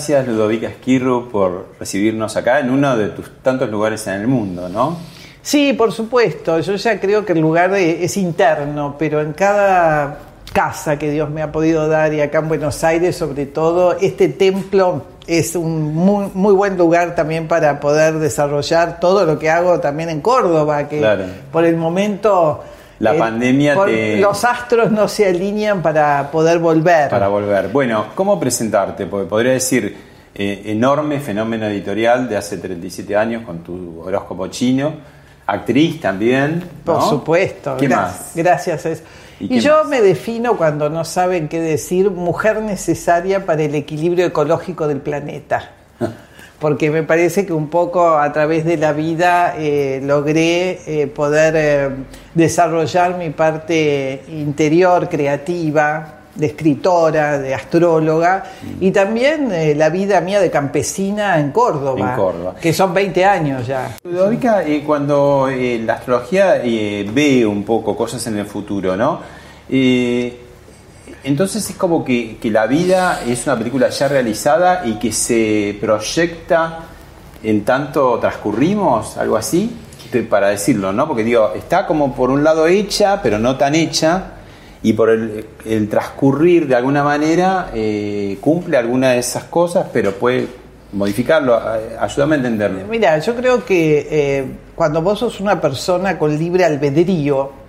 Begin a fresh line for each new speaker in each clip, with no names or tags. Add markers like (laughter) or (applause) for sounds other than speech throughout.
Gracias Ludovica Esquirru por recibirnos acá en uno de tus tantos lugares en el mundo, ¿no?
Sí, por supuesto. Yo ya creo que el lugar es interno, pero en cada casa que Dios me ha podido dar y acá en Buenos Aires sobre todo, este templo es un muy, muy buen lugar también para poder desarrollar todo lo que hago también en Córdoba, que por el momento
la eh, pandemia
Los astros no se alinean para poder volver.
Para volver. Bueno, ¿cómo presentarte? Porque podría decir, eh, enorme fenómeno editorial de hace 37 años con tu horóscopo chino, actriz también.
Por supuesto.
¿Qué más?
Gracias. ¿Y, yo me defino cuando no saben qué decir, mujer necesaria para el equilibrio ecológico del planeta. (laughs) porque me parece que un poco a través de la vida eh, logré eh, poder eh, desarrollar mi parte interior, creativa, de escritora, de astróloga, y también la vida mía de campesina en Córdoba,
en Córdoba.
que son 20 años ya.
Ludovica, cuando la astrología ve un poco cosas en el futuro, ¿no? Entonces es como que, la vida es una película ya realizada y que se proyecta en tanto transcurrimos, algo así, para decirlo, ¿no? Porque digo, está como por un lado hecha, pero no tan hecha, y por el, transcurrir de alguna manera eh, cumple alguna de esas cosas, pero puede modificarlo. Ayúdame a entenderlo.
Mira, yo creo que eh, cuando vos sos una persona con libre albedrío,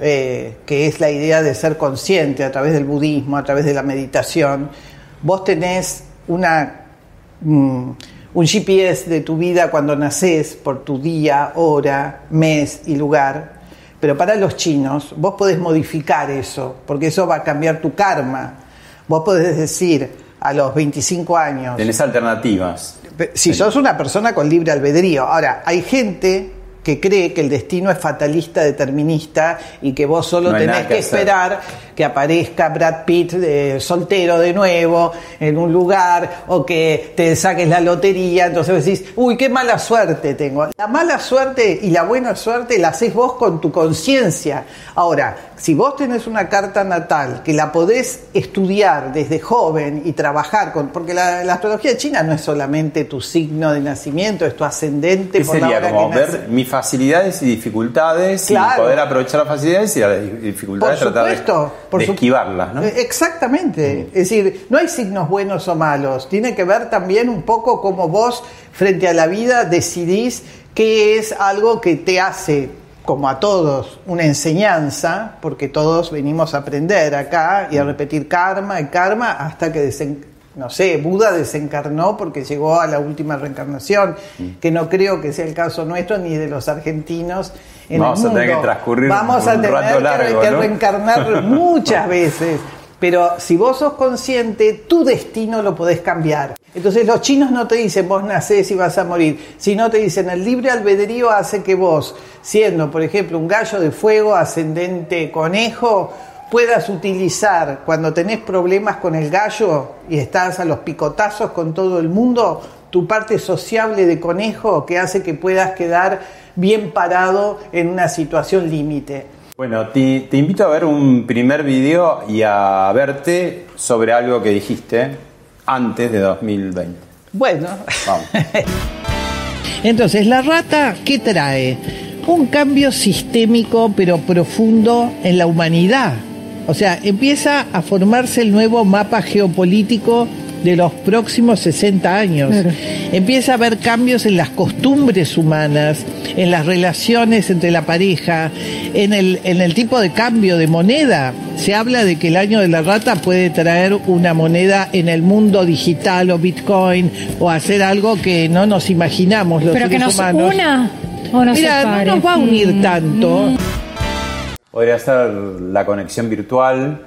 eh, que es la idea de ser consciente a través del budismo, a través de la meditación, vos tenés una, mm, un GPS de tu vida cuando nacés por tu día, hora, mes y lugar, pero para los chinos vos podés modificar eso, porque eso va a cambiar tu karma. Vos podés decir a los 25 años...
Tenés alternativas.
Si sos una persona con libre albedrío. Ahora, hay gente que cree que el destino es fatalista, determinista y que vos solo tenés que, esperar que aparezca Brad Pitt de soltero de nuevo en un lugar o que te saques la lotería, entonces decís, uy, qué mala suerte tengo. La mala suerte y la buena suerte la haces vos con tu conciencia. Ahora, si vos tenés una carta natal que la podés estudiar desde joven y trabajar con, porque la, astrología china no es solamente tu signo de nacimiento, es tu ascendente.
¿Qué sería como ver mis facilidades y dificultades y poder aprovechar las facilidades y las dificultades tratar de de esquivarlas, ¿no?
Eh, exactamente. Es decir, no hay signos buenos o malos. Tiene que ver también un poco cómo vos, frente a la vida, decidís qué es algo que te hace, como a todos, una enseñanza, porque todos venimos a aprender acá y a repetir karma y karma hasta que desen no sé, Buda desencarnó porque llegó a la última reencarnación, mm. que no creo que sea el caso nuestro ni de los argentinos en
Vamos
el mundo.
a tener que transcurrir
Vamos a tener que, reencarnar (laughs) muchas veces. Pero si vos sos consciente, tu destino lo podés cambiar. Entonces los chinos no te dicen vos nacés y vas a morir, sino te dicen el libre albedrío hace que vos, siendo por ejemplo un gallo de fuego ascendente conejo, puedas utilizar cuando tenés problemas con el gallo y estás a los picotazos con todo el mundo, tu parte sociable de conejo que hace que puedas quedar bien parado en una situación límite.
Bueno, te, te invito a ver un primer video y a verte sobre algo que dijiste antes de 2020.
Bueno.
Vamos. (laughs)
Entonces, la rata, ¿qué trae? Un cambio sistémico pero profundo en la humanidad. O sea, empieza a formarse el nuevo mapa geopolítico de los próximos 60 años. Empieza a haber cambios en las costumbres humanas, en las relaciones entre la pareja, en el, en el tipo de cambio de moneda. Se habla de que el año de la rata puede traer una moneda en el mundo digital o Bitcoin o hacer algo que no nos imaginamos los
Pero que nos
humanos.
una o
Mira, no nos va a unir
Mm,
tanto.
Podría ser la conexión virtual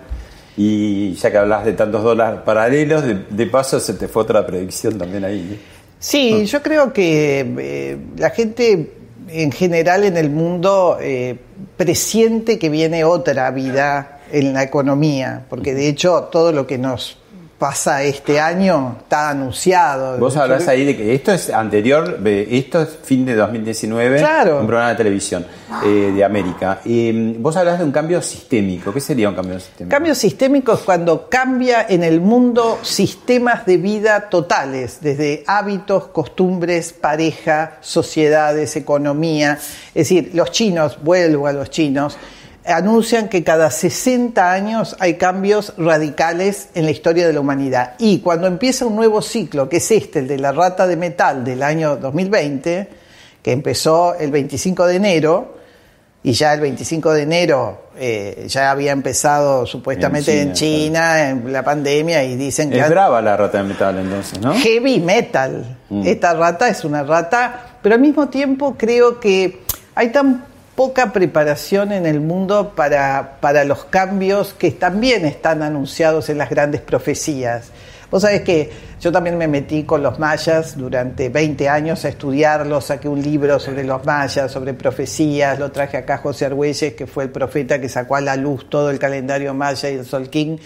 y ya que hablas de tantos dólares paralelos, de, de paso se te fue otra predicción también ahí.
Sí, yo creo que eh, la gente en general en el mundo eh, presiente que viene otra vida en la economía, porque de hecho todo lo que nos pasa este año está anunciado.
Vos hablás ahí de que esto es anterior, esto es fin de 2019,
Claro.
un programa de televisión eh, de América. Eh, vos hablás de un cambio sistémico. ¿Qué sería un cambio sistémico?
Cambio sistémico es cuando cambia en el mundo sistemas de vida totales, desde hábitos, costumbres, pareja, sociedades, economía. Es decir, los chinos, vuelvo a los chinos, anuncian que cada 60 años hay cambios radicales en la historia de la humanidad. Y cuando empieza un nuevo ciclo, que es este, el de la rata de metal del año 2020, que empezó el 25 de enero, y ya el 25 de enero eh, ya había empezado supuestamente en
En
China, en la pandemia, y dicen que
Es brava la rata de metal entonces, ¿no?
heavy metal.
Mm.
Esta rata es una rata, pero al mismo tiempo creo que hay tan poca preparación en el mundo para, para los cambios que también están anunciados en las grandes profecías. Vos sabés que yo también me metí con los mayas durante 20 años a estudiarlos, saqué un libro sobre los mayas, sobre profecías, lo traje acá a José Argüelles, que fue el profeta que sacó a la luz todo el calendario maya y el Solquín.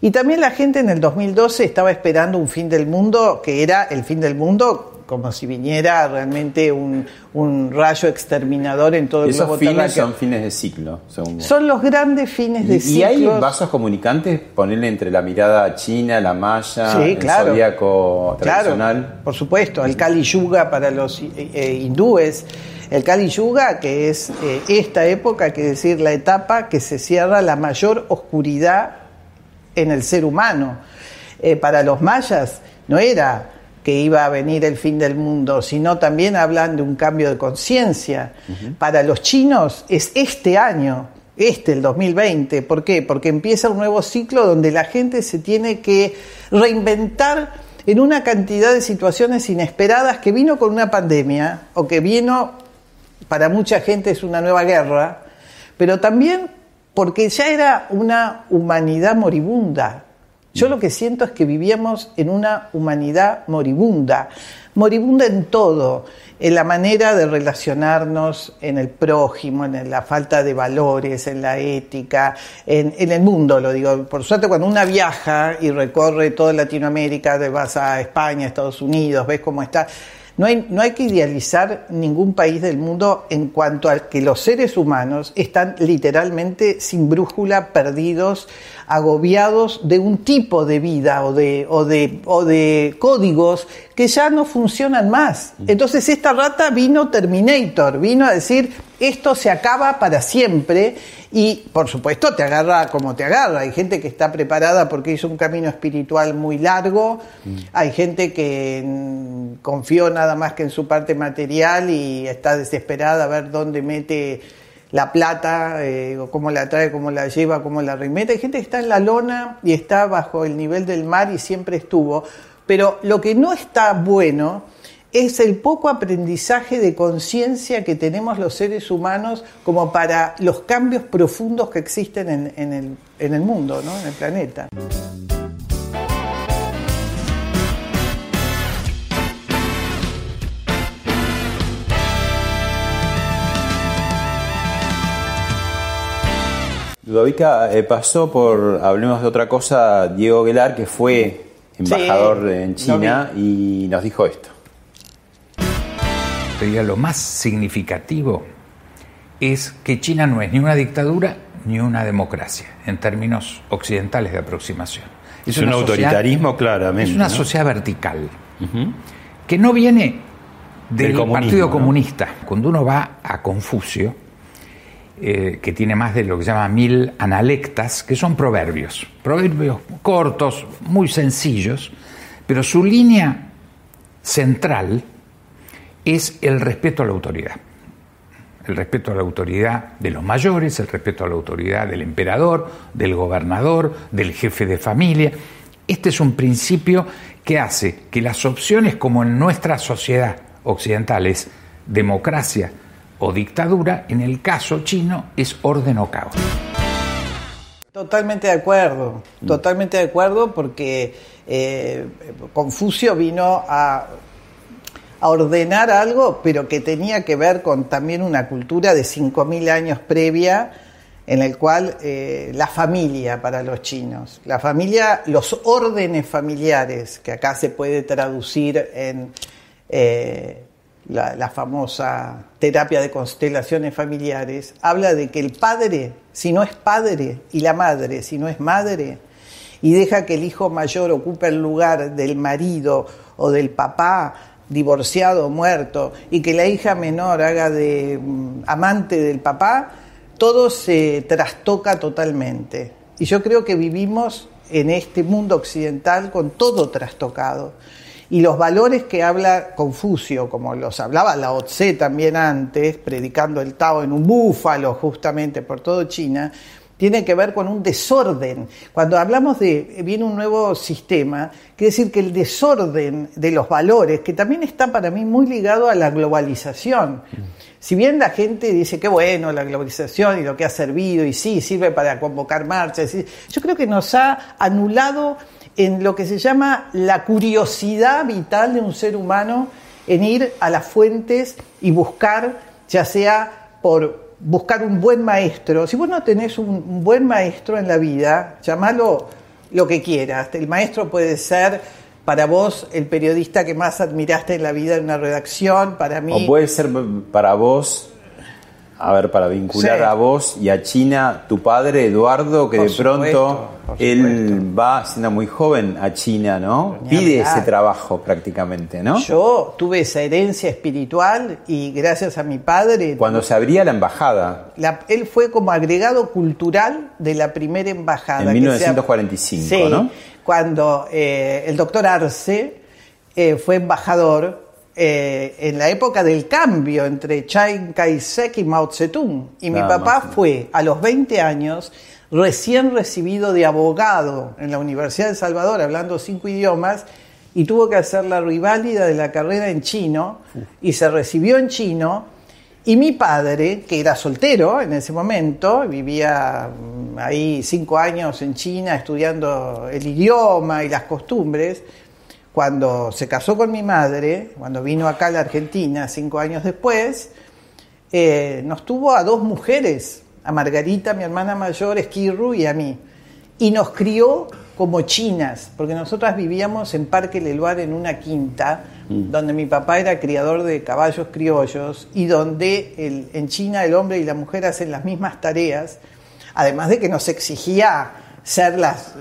Y también la gente en el 2012 estaba esperando un fin del mundo que era el fin del mundo como si viniera realmente un, un rayo exterminador en todo el
Esos
globo
fines
terráqueo.
son fines de ciclo, según vos.
Son los grandes fines de
¿Y, y hay vasos comunicantes? Ponerle entre la mirada china, la maya,
Sí,
el
claro.
zodíaco tradicional.
Claro, por supuesto, el Kali Yuga para los eh, eh, hindúes. El Kali Yuga, que es eh, esta época, que decir la etapa que se cierra la mayor oscuridad en el ser humano. Eh, para los mayas no era que iba a venir el fin del mundo, sino también hablan de un cambio de conciencia. Para los chinos es este año, este, el 2020. ¿Por qué? Porque empieza un nuevo ciclo donde la gente se tiene que reinventar en una cantidad de situaciones inesperadas que vino con una pandemia o que vino, para mucha gente es una nueva guerra, pero también porque ya era una humanidad moribunda. Yo lo que siento es que vivíamos en una humanidad moribunda, moribunda en todo, en la manera de relacionarnos, en el prójimo, en la falta de valores, en la ética, en, en el mundo, lo digo. Por suerte, cuando una viaja y recorre toda Latinoamérica, vas a España, Estados Unidos, ves cómo está. No hay, no hay que idealizar ningún país del mundo en cuanto a que los seres humanos están literalmente sin brújula, perdidos, agobiados de un tipo de vida o de, o de, o de códigos que ya no funcionan más. Entonces esta rata vino Terminator, vino a decir, esto se acaba para siempre y por supuesto te agarra como te agarra. Hay gente que está preparada porque hizo un camino espiritual muy largo, hay gente que mm, confió nada más que en su parte material y está desesperada a ver dónde mete la plata, eh, cómo la trae, cómo la lleva, cómo la remete. Hay gente que está en la lona y está bajo el nivel del mar y siempre estuvo. Pero lo que no está bueno es el poco aprendizaje de conciencia que tenemos los seres humanos como para los cambios profundos que existen en, en el, en el mundo, ¿no? en el planeta.
Ludovica, eh, pasó por, hablemos de otra cosa, Diego Guelar, que fue embajador
Sí,
en China y nos dijo esto.
Pero lo más significativo
es que China no es ni una dictadura ni una democracia, en términos occidentales de aproximación.
Es, un autoritarismo, claramente.
Es una sociedad vertical, que no viene del, Partido Comunista. Cuando uno va a Confucio, eh, que tiene más de lo que se llama mil analectas, que son proverbios, proverbios cortos, muy sencillos, pero su línea central es el respeto a la autoridad el respeto a la autoridad de los mayores, el respeto a la autoridad del emperador, del gobernador, del jefe de familia. Este es un principio que hace que las opciones como en nuestra sociedad occidental es democracia o dictadura, en el caso chino es orden o caos.
Totalmente de acuerdo, totalmente de acuerdo porque eh, Confucio vino a a ordenar algo, pero que tenía que ver con también una cultura de 5.000 años previa, en el cual eh, la familia para los chinos, la familia, los órdenes familiares, que acá se puede traducir en eh, la, famosa terapia de constelaciones familiares, habla de que el padre, si no es padre, y la madre, si no es madre, y deja que el hijo mayor ocupe el lugar del marido o del papá, divorciado, muerto, y que la hija menor haga de mm, amante del papá, todo se trastoca totalmente. Y yo creo que vivimos en este mundo occidental con todo trastocado. Y los valores que habla Confucio, como los hablaba Lao Tse también antes, predicando el Tao en un búfalo justamente por todo China, tiene que ver con un desorden. Cuando hablamos de viene un nuevo sistema, quiere decir que el desorden de los valores, que también está para mí muy ligado a la globalización. Si bien la gente dice que bueno la globalización y lo que ha servido, y sí, sirve para convocar marchas, yo creo que nos ha anulado en lo que se llama la curiosidad vital de un ser humano en ir a las fuentes y buscar, ya sea por buscar un buen maestro. Si vos no tenés un, buen maestro en la vida, llamalo lo que quieras. El maestro puede ser para vos el periodista que más admiraste en la vida en una redacción, para mí...
O puede ser para vos a ver, para vincular a vos y a China, tu padre Eduardo, que de pronto él va siendo muy joven a China, ¿no? Pide ese trabajo prácticamente, ¿no?
Yo tuve esa herencia espiritual y gracias a mi padre...
Cuando se abría la embajada.
él fue como agregado cultural de la primera embajada.
En 1945, ¿no?
Cuando eh, el doctor Arce eh, fue embajador eh, en la época del cambio entre Chiang Kai-shek y Mao Zedong. Y mi papá fue a los 20 años recién recibido de abogado en la Universidad de Salvador, hablando cinco idiomas, y tuvo que hacer la riválida de la carrera en chino, y se recibió en chino. Y mi padre, que era soltero en ese momento, vivía mm, ahí cinco años en China estudiando el idioma y las costumbres, cuando se casó con mi madre, cuando vino acá a la Argentina cinco años después, eh, nos tuvo a dos mujeres, a Margarita, mi hermana mayor, Esquirru, y a mí. Y nos crió como chinas, porque nosotras vivíamos en Parque Leluar en una quinta, mm. donde mi papá era criador de caballos criollos y donde en China el hombre y la mujer hacen las mismas tareas, además de que nos exigía ser las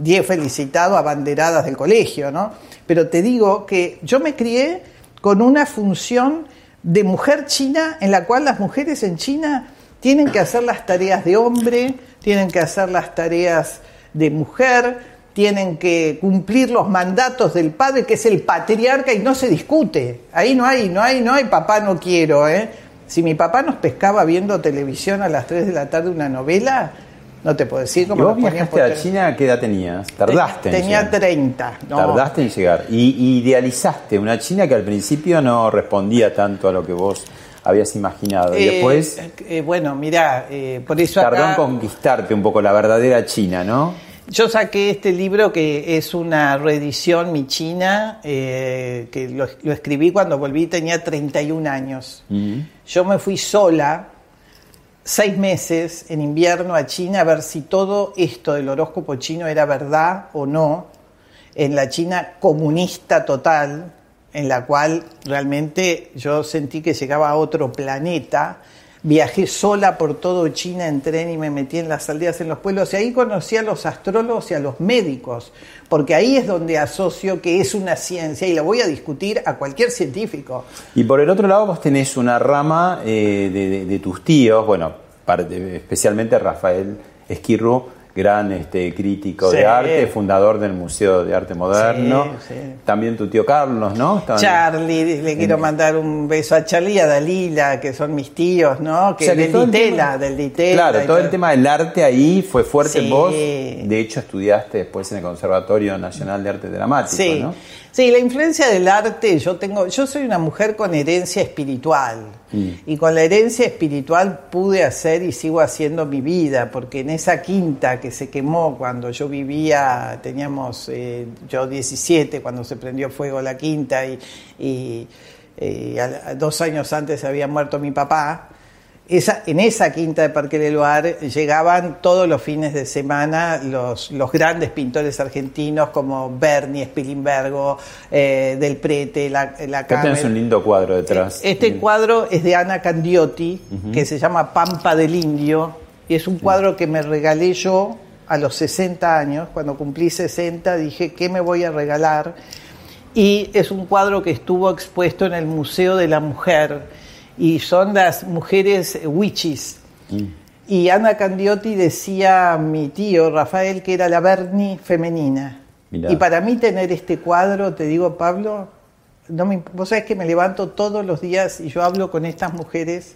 10 eh, felicitados abanderadas del colegio, ¿no? Pero te digo que yo me crié con una función de mujer china en la cual las mujeres en China tienen que hacer las tareas de hombre, tienen que hacer las tareas de mujer, tienen que cumplir los mandatos del padre, que es el patriarca, y no se discute. Ahí no hay, no hay, no hay papá no quiero, ¿eh? Si mi papá nos pescaba viendo televisión a las 3 de la tarde una novela, no te puedo decir cómo.
¿Y vos viajaste a China? ¿Qué edad tenías? ¿Tardaste
Tenía en 30.
Tardaste en llegar. Y idealizaste una China que al principio no respondía tanto a lo que vos habías imaginado. y eh, después.
Eh, bueno, mira, eh, por eso.
Tardó en conquistarte un poco la verdadera China, ¿no?
Yo saqué este libro que es una reedición mi china, que lo, escribí cuando volví, tenía 31 años. Mm. Yo me fui sola seis meses en invierno a China a ver si todo esto del horóscopo chino era verdad o no, en la China comunista total, en la cual realmente yo sentí que llegaba a otro planeta, viajé sola por todo China en tren y me metí en las aldeas, en los pueblos, y ahí conocí a los astrólogos y a los médicos, porque ahí es donde asocio que es una ciencia y la voy a discutir a cualquier científico.
Y por el otro lado vos tenés una rama eh, de, tus tíos, bueno, especialmente Rafael Esquirru, gran este, crítico de arte, fundador del Museo de Arte Moderno. También tu tío Carlos, ¿no?
Charlie, le quiero mandar un beso a Charlie y a Dalila, que son mis tíos, ¿no? Que, del Ditela, del Ditela.
Claro, todo, el tema del arte ahí fue fuerte en vos. De hecho, estudiaste después en el Conservatorio Nacional de Arte Dramático, ¿no?
Sí, la influencia del arte, yo tengo, yo soy una mujer con herencia espiritual mm. y con la herencia espiritual pude hacer y sigo haciendo mi vida, porque en esa quinta que se quemó cuando yo vivía, teníamos eh, yo 17 cuando se prendió fuego la quinta y, y eh, dos años antes había muerto mi papá, esa, en esa quinta de Parque del Loire llegaban todos los fines de semana los, los grandes pintores argentinos como Berni, Spilimbergo, eh, Del Prete, la, la
un lindo cuadro detrás.
Este cuadro es de Ana Candiotti, que se llama Pampa del Indio, y es un cuadro que me regalé yo a los 60 años. Cuando cumplí 60 dije, ¿qué me voy a regalar? Y es un cuadro que estuvo expuesto en el Museo de la Mujer y son las mujeres witches. Mm. Y Ana Candiotti decía a mi tío Rafael que era la Berni femenina. Y para mí tener este cuadro, te digo Pablo, no me, vos sabés que me levanto todos los días y yo hablo con estas mujeres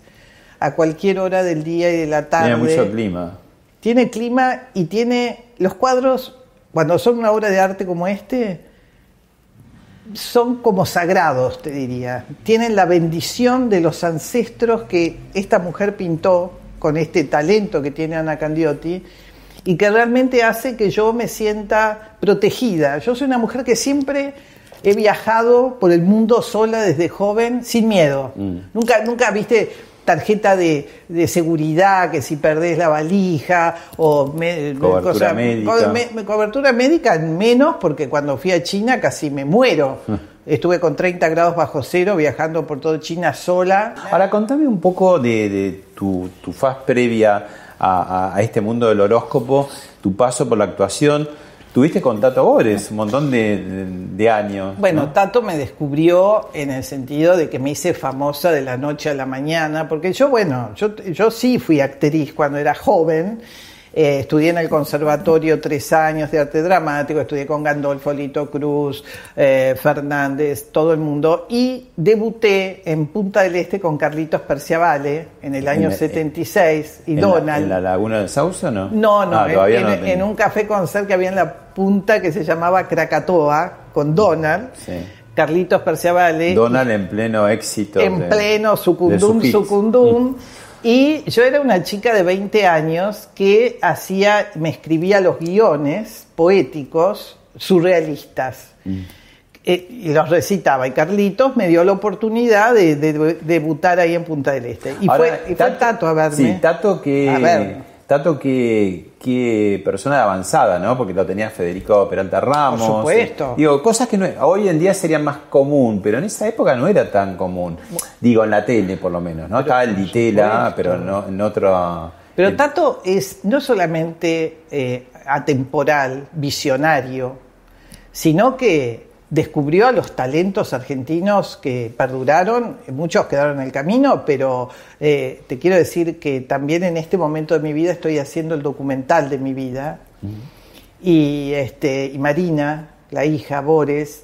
a cualquier hora del día y de la tarde.
Tiene mucho clima.
Tiene clima y tiene los cuadros, cuando son una obra de arte como este, son como sagrados, te diría. Tienen la bendición de los ancestros que esta mujer pintó con este talento que tiene Ana Candiotti y que realmente hace que yo me sienta protegida. Yo soy una mujer que siempre he viajado por el mundo sola desde joven sin miedo. Mm. Nunca, nunca, viste, tarjeta de, seguridad, que si perdés la valija o
cobertura médica.
cobertura médica menos porque cuando fui a China casi me muero. (laughs) Estuve con 30 grados bajo cero viajando por toda China sola.
Ahora contame un poco de, tu, faz previa a, este mundo del horóscopo, tu paso por la actuación. Tuviste con Tato Bores un montón de, años.
Bueno, Tato me descubrió en el sentido de que me hice famosa de la noche a la mañana, porque yo, bueno, yo, yo sí fui actriz cuando era joven eh, estudié en el conservatorio tres años de arte dramático, estudié con Gandolfo Lito Cruz, eh, Fernández, todo el mundo, y debuté en Punta del Este con Carlitos Perciavale en el año 76 y Donald.
¿En la Laguna del Sauce no?
No, no, ah, en, un café concert que había en la punta que se llamaba Krakatoa con Donald. Carlitos Perciavale.
Donald en pleno éxito.
En pleno sucundum, sucundum. Y yo era una chica de 20 años que hacía, me escribía los guiones poéticos surrealistas. Mm. Eh, y los recitaba. Y Carlitos me dio la oportunidad de, debutar ahí en Punta del Este. Y, fue, y Tato, a verme.
Sí, Tato que. A ver Tato, qué, persona avanzada, ¿no? Porque lo tenía Federico Peralta Ramos.
Por supuesto.
digo, cosas que hoy en día serían más común, pero en esa época no era tan común. Digo, en la tele por lo menos, ¿no? Estaba el Ditela, pero no, en otro...
Pero Tato es no solamente eh, atemporal, visionario, sino que descubrió a los talentos argentinos que perduraron, muchos quedaron en el camino, pero eh, te quiero decir que también en este momento de mi vida estoy haciendo el documental de mi vida. Y, este, y Marina, la hija Bores,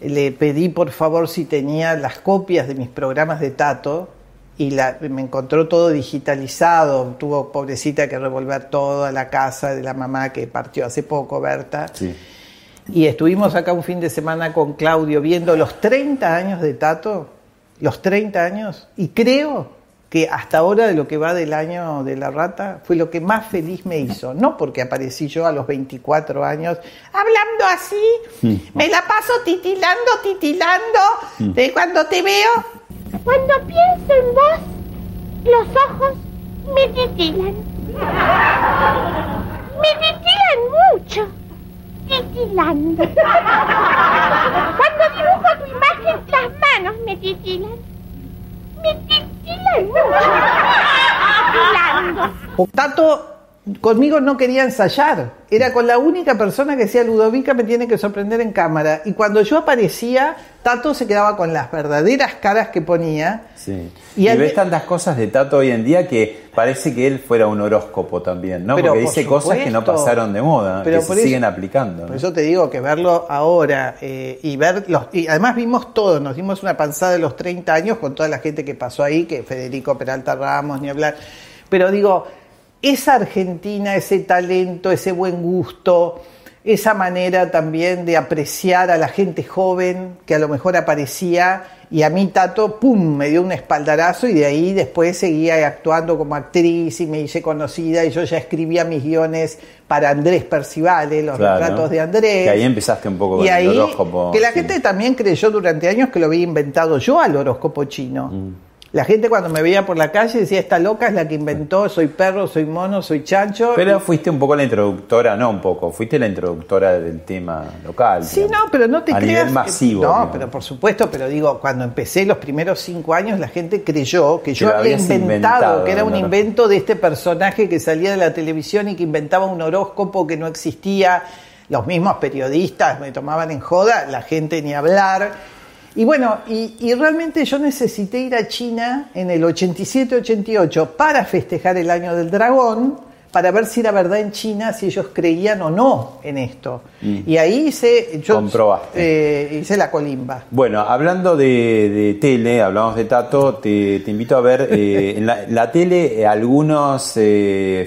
le pedí por favor si tenía las copias de mis programas de Tato y la, me encontró todo digitalizado, tuvo pobrecita que revolver toda la casa de la mamá que partió hace poco, Berta. Sí y estuvimos acá un fin de semana con Claudio viendo los 30 años de Tato, los 30 años, y creo que hasta ahora de lo que va del año de la rata fue lo que más feliz me hizo. No porque aparecí yo a los 24 años hablando así, me la paso titilando, titilando, de cuando te veo.
Cuando pienso en vos, los ojos me titilan. Me titilan mucho titilando. Cuando dibujo tu imagen, las manos me titilan. Me titilan mucho. hablando.
Conmigo no quería ensayar. Era con la única persona que decía Ludovica me tiene que sorprender en cámara. Y cuando yo aparecía, Tato se quedaba con las verdaderas caras que ponía.
Sí. Y, ves tantas cosas de Tato hoy en día que parece que él fuera un horóscopo también, ¿no? Porque dice cosas que no pasaron de moda, pero que se siguen aplicando.
Por eso te digo que verlo ahora eh, y ver los. Y además vimos todo, nos dimos una panzada de los 30 años con toda la gente que pasó ahí, que Federico Peralta Ramos, ni hablar. Pero digo esa Argentina, ese talento, ese buen gusto, esa manera también de apreciar a la gente joven que a lo mejor aparecía y a mí Tato, ¡pum!, me dio un espaldarazo y de ahí después seguía actuando como actriz y me hice conocida y yo ya escribía mis guiones para Andrés Percivale, los retratos de Andrés.
Y ahí empezaste un poco
con el horóscopo. Que la gente también creyó durante años que lo había inventado yo al horóscopo chino. Mm. La gente cuando me veía por la calle decía, esta loca es la que inventó, soy perro, soy mono, soy chancho.
Pero fuiste un poco la introductora, no un poco, fuiste la introductora del tema local.
Sí, no, pero no te
a
creas.
Nivel masivo.
no, pero por supuesto, pero digo, cuando empecé los primeros cinco años, la gente creyó que yo había inventado, que era un invento de este personaje que salía de la televisión y que inventaba un horóscopo que no existía. Los mismos periodistas me tomaban en joda, la gente ni hablar. Y bueno, y, realmente yo necesité ir a China en el 87-88 para festejar el año del dragón, para ver si era verdad en China, si ellos creían o no en esto. Mm. Y ahí hice, yo, eh, hice la colimba.
Bueno, hablando de, tele, hablamos de Tato, te, invito a ver eh, (laughs) en la, tele eh, algunas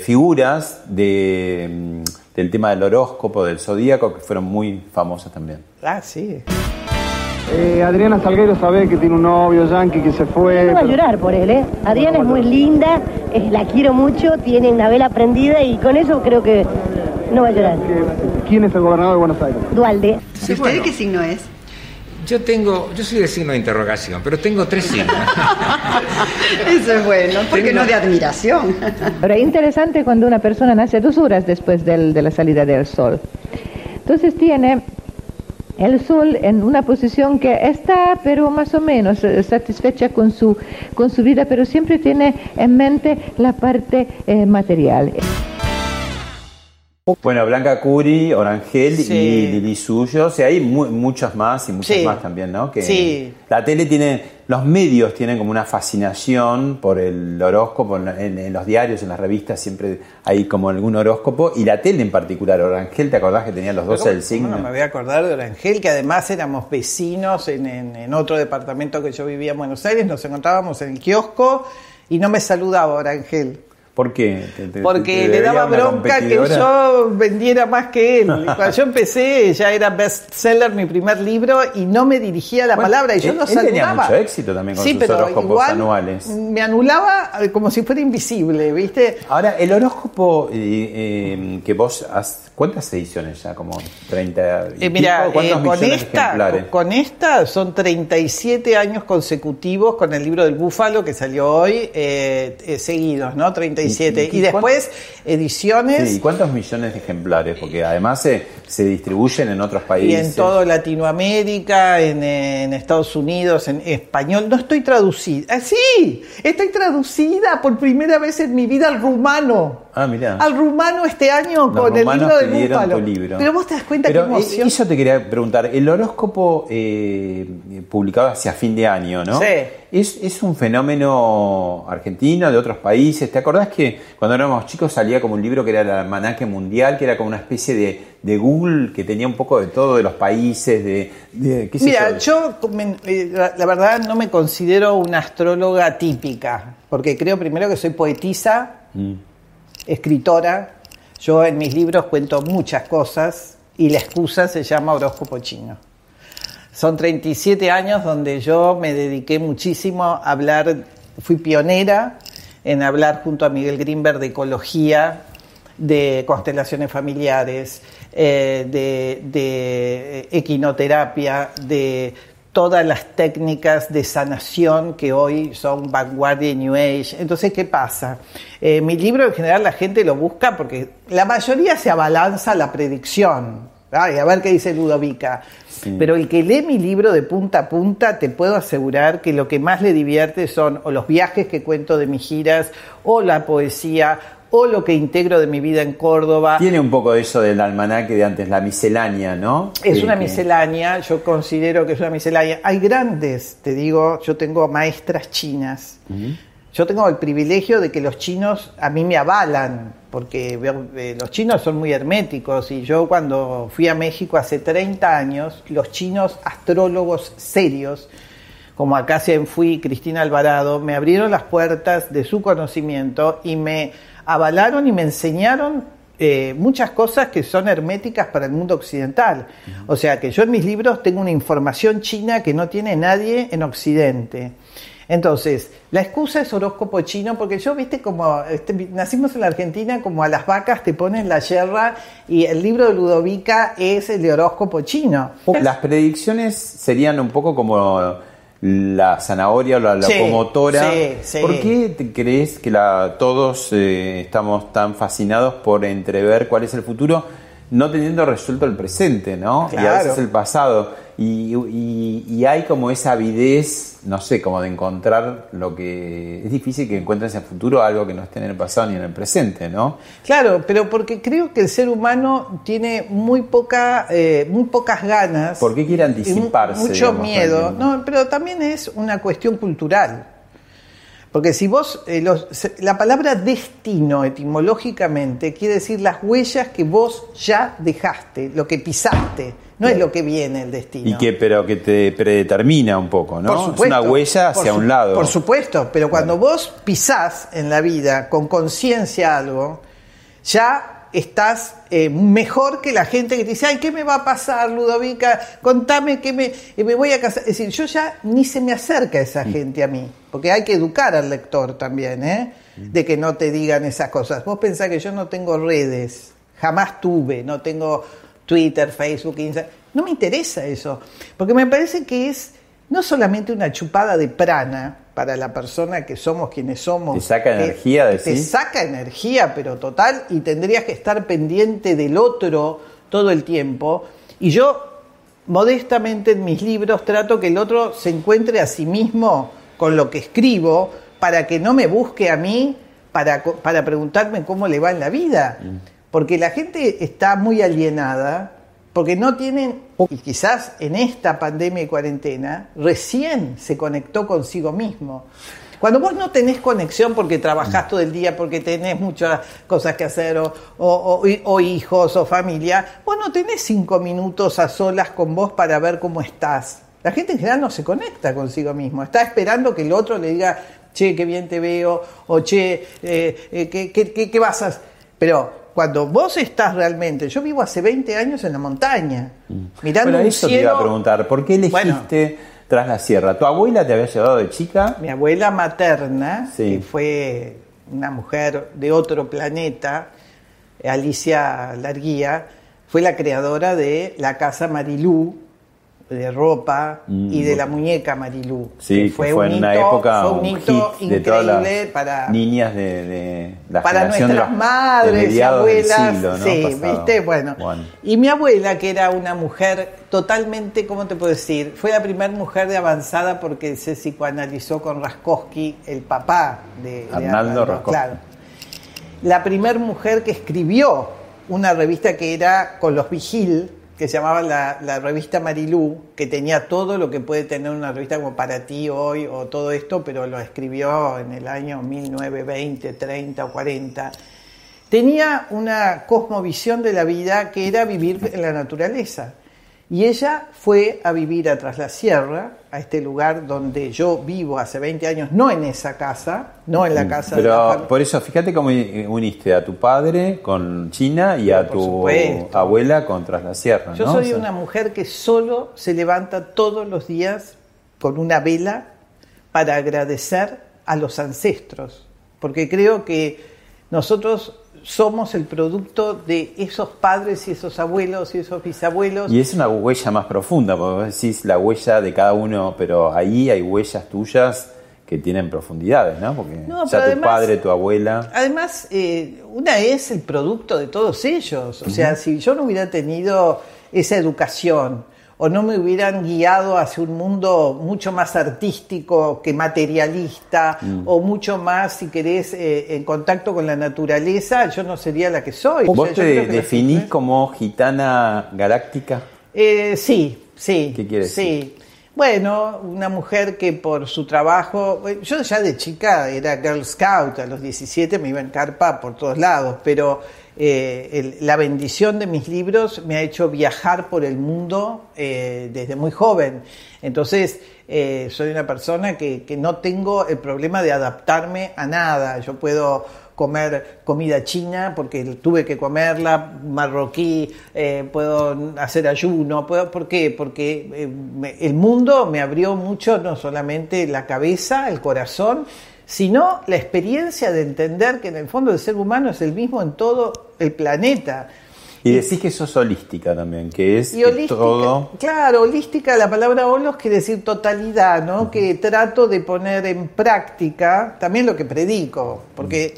figuras de, mm, del tema del horóscopo, del zodíaco, que fueron muy famosas también.
Ah, sí.
Eh, Adriana Salguero sabe que tiene un novio yankee que se fue.
No va a llorar por él, ¿eh? Adriana es muy linda, la quiero mucho, tiene una vela prendida y con eso creo que no va a llorar.
¿Quién es el gobernador de Buenos Aires?
Dualde.
¿Y usted qué signo es?
Yo tengo, yo soy de signo de interrogación, pero tengo tres signos. (laughs)
Eso es bueno, porque no de admiración.
Pero es interesante cuando una persona nace dos horas después de la salida del sol. Entonces tiene el sol en una posición que está, pero más o menos eh, satisfecha con su, con su vida, pero siempre tiene en mente la parte eh, material.
Bueno, Blanca Curi, Orangel y Lili Suyo, o sea, hay muchas más y muchas más también, ¿no? Que
sí.
La tele tiene, los medios tienen como una fascinación por el horóscopo, en, los diarios, en las revistas siempre hay como algún horóscopo, y la tele en particular, Orangel, ¿te acordás que tenía los 12 del signo?
No me voy a acordar de Orangel, que además éramos vecinos en, en otro departamento que yo vivía en Buenos Aires, nos encontrábamos en el kiosco y no me saludaba Orangel.
¿Por qué?
Porque le daba bronca que yo vendiera más que él. Cuando yo empecé ya era bestseller mi primer libro y no me dirigía la palabra y yo no saludaba.
tenía mucho éxito también con sus horóscopos anuales.
Me anulaba eh, como si fuera invisible, ¿viste?
Ahora, el horóscopo eh, eh, que vos has... ¿Cuántas ediciones ya? Como 30...
mira, con, esta, con esta son 37 años consecutivos con el libro del Búfalo que salió hoy, seguidos, ¿no? 37 ¿Y, después ediciones.
¿Y cuántos millones de ejemplares? Porque además se, se distribuyen en otros países.
Y en toda Latinoamérica, en, en, Estados Unidos, en español. No estoy traducida. Ah, sí, estoy traducida por primera vez en mi vida al rumano.
Ah, mira.
Al rumano este año con el libro del Búfalo.
Libro.
Pero vos te das cuenta que emoción.
Eso te quería preguntar. El horóscopo eh, publicado hacia fin de año, ¿no?
Sí.
Es, es, un fenómeno argentino, de otros países. ¿Te acordás que cuando éramos chicos salía como un libro que era el almanaque mundial, que era como una especie de, de Google que tenía un poco de todo, de los países, de...
Mira, yo, eh, la, verdad no me considero una astróloga típica, porque creo primero que soy poetisa. Mm escritora. Yo en mis libros cuento muchas cosas y la excusa se llama horóscopo chino. Son 37 años donde yo me dediqué muchísimo a hablar, fui pionera en hablar junto a Miguel Grimberg de ecología, de constelaciones familiares, eh, de, de equinoterapia, de todas las técnicas de sanación que hoy son vanguardia y New Age. Entonces, ¿qué pasa? Eh, mi libro en general la gente lo busca porque la mayoría se abalanza a la predicción. Ay, a ver qué dice Ludovica. Pero el que lee mi libro de punta a punta, te puedo asegurar que lo que más le divierte son o los viajes que cuento de mis giras, o la poesía, o lo que integro de mi vida en Córdoba.
Tiene un poco de eso del almanaque de antes, la miscelánea, ¿no?
Es una miscelánea, yo considero que es una miscelánea. Hay grandes, te digo, yo tengo maestras chinas. Yo tengo el privilegio de que los chinos a mí me avalan, porque eh, los chinos son muy herméticos y yo cuando fui a México hace 30 años, los chinos astrólogos serios, como acá se fui Cristina Alvarado, me abrieron las puertas de su conocimiento y me avalaron y me enseñaron eh, muchas cosas que son herméticas para el mundo occidental. O sea que yo en mis libros tengo una información china que no tiene nadie en Occidente. Entonces, la excusa es horóscopo chino, porque yo, viste, como este, nacimos en la Argentina, como a las vacas te ponen la yerra y el libro de Ludovica es el de horóscopo chino.
Las predicciones serían un poco como la zanahoria o la locomotora. ¿Por qué te crees que la, todos eh, estamos tan fascinados por entrever cuál es el futuro, no teniendo resuelto el presente, ¿no? Y a veces el pasado. Y, hay como esa avidez, no sé, como de encontrar lo que es difícil que encuentres en el futuro algo que no esté en el pasado ni en el presente, ¿no?
Claro, pero porque creo que el ser humano tiene muy poca, eh, muy pocas ganas.
¿Por qué quiere anticiparse?
Mucho miedo. No, pero también es una cuestión cultural. Porque si vos, eh, la palabra destino etimológicamente quiere decir las huellas que vos ya dejaste, lo que pisaste no es lo que viene el destino.
Y que, pero que te predetermina un poco, ¿no? Por supuesto, es una huella hacia un lado.
Por supuesto, pero cuando vos pisás en la vida con conciencia algo, ya estás eh, mejor que la gente que te dice, ay, ¿qué me va a pasar, Ludovica? Contame que me, eh, me voy a casar. Es decir, yo ya ni se me acerca esa mm. gente a mí, porque hay que educar al lector también, ¿eh? Mm. De que no te digan esas cosas. Vos pensás que yo no tengo redes, jamás tuve, no tengo Twitter, Facebook, Instagram. No me interesa eso, porque me parece que es no solamente una chupada de prana para la persona que somos quienes somos.
Te saca energía, de
Te saca energía, pero total, y tendrías que estar pendiente del otro todo el tiempo. Y yo, modestamente en mis libros, trato que el otro se encuentre a sí mismo con lo que escribo, para que no me busque a mí para, para preguntarme cómo le va en la vida. Mm. Porque la gente está muy alienada, porque no tienen, y quizás en esta pandemia y cuarentena, recién se conectó consigo mismo. Cuando vos no tenés conexión porque trabajás todo el día, porque tenés muchas cosas que hacer, o, o, hijos, o familia, vos no tenés cinco minutos a solas con vos para ver cómo estás. La gente en general no se conecta consigo mismo, está esperando que el otro le diga, che, qué bien te veo, o che, eh, eh, ¿qué, qué, qué, vas a...? Pero cuando vos estás realmente, yo vivo hace 20 años en la montaña, mm. mirando
bueno, eso te iba a preguntar, ¿por qué elegiste Tras la Sierra? ¿Tu abuela te había llevado de chica?
Mi abuela materna, que fue una mujer de otro planeta, Alicia Larguía, fue la creadora de la Casa Marilú, de ropa y de mm. la muñeca Marilú.
Sí, fue, fue en una época un hito increíble para niñas de, la
para nuestras madres y abuelas. Sí, viste, bueno. Y mi abuela, que era una mujer totalmente, ¿cómo te puedo decir? Fue la primera mujer de avanzada porque se psicoanalizó con Raskowski, el papá de,
Arnaldo Raskowski. Claro.
La primera mujer que escribió una revista que era con los Vigil, que se llamaba la, revista Marilú, que tenía todo lo que puede tener una revista como para ti hoy o todo esto, pero lo escribió en el año 1920, 30 o 40. Tenía una cosmovisión de la vida que era vivir en la naturaleza. Y ella fue a vivir atrás la sierra, a este lugar donde yo vivo hace 20 años, no en esa casa, no en la mm, casa
Pero de por eso, fíjate cómo uniste a tu padre con China y a tu abuela con Tras la Sierra.
Yo soy una mujer que solo se levanta todos los días con una vela para agradecer a los ancestros, porque creo que nosotros somos el producto de esos padres y esos abuelos y esos bisabuelos.
Y es una huella más profunda, porque vos decís la huella de cada uno, pero ahí hay huellas tuyas que tienen profundidades, ¿no? Porque ya tu padre, tu abuela.
Además, eh, una es el producto de todos ellos. O sea, si yo no hubiera tenido esa educación o no me hubieran guiado hacia un mundo mucho más artístico que materialista mm. o mucho más, si querés, eh, en contacto con la naturaleza, yo no sería la que soy.
¿Vos te definís como gitana galáctica?
Eh, sí, sí.
¿Qué quiere
decir? Bueno, una mujer que por su trabajo, yo ya de chica era Girl Scout, a los 17 me iba en carpa por todos lados, pero eh, la bendición de mis libros me ha hecho viajar por el mundo eh, desde muy joven. Entonces, eh, soy una persona que, no tengo el problema de adaptarme a nada. Yo puedo comer comida china porque tuve que comerla, marroquí, puedo hacer ayuno, puedo, ¿por qué? Porque el mundo me abrió mucho, no solamente la cabeza, el corazón, sino la experiencia de entender que en el fondo el ser humano es el mismo en todo el planeta.
Y decís que sos holística también, que es todo.
Claro, holística, la palabra holos quiere decir totalidad, ¿no? Que trato de poner en práctica también lo que predico, porque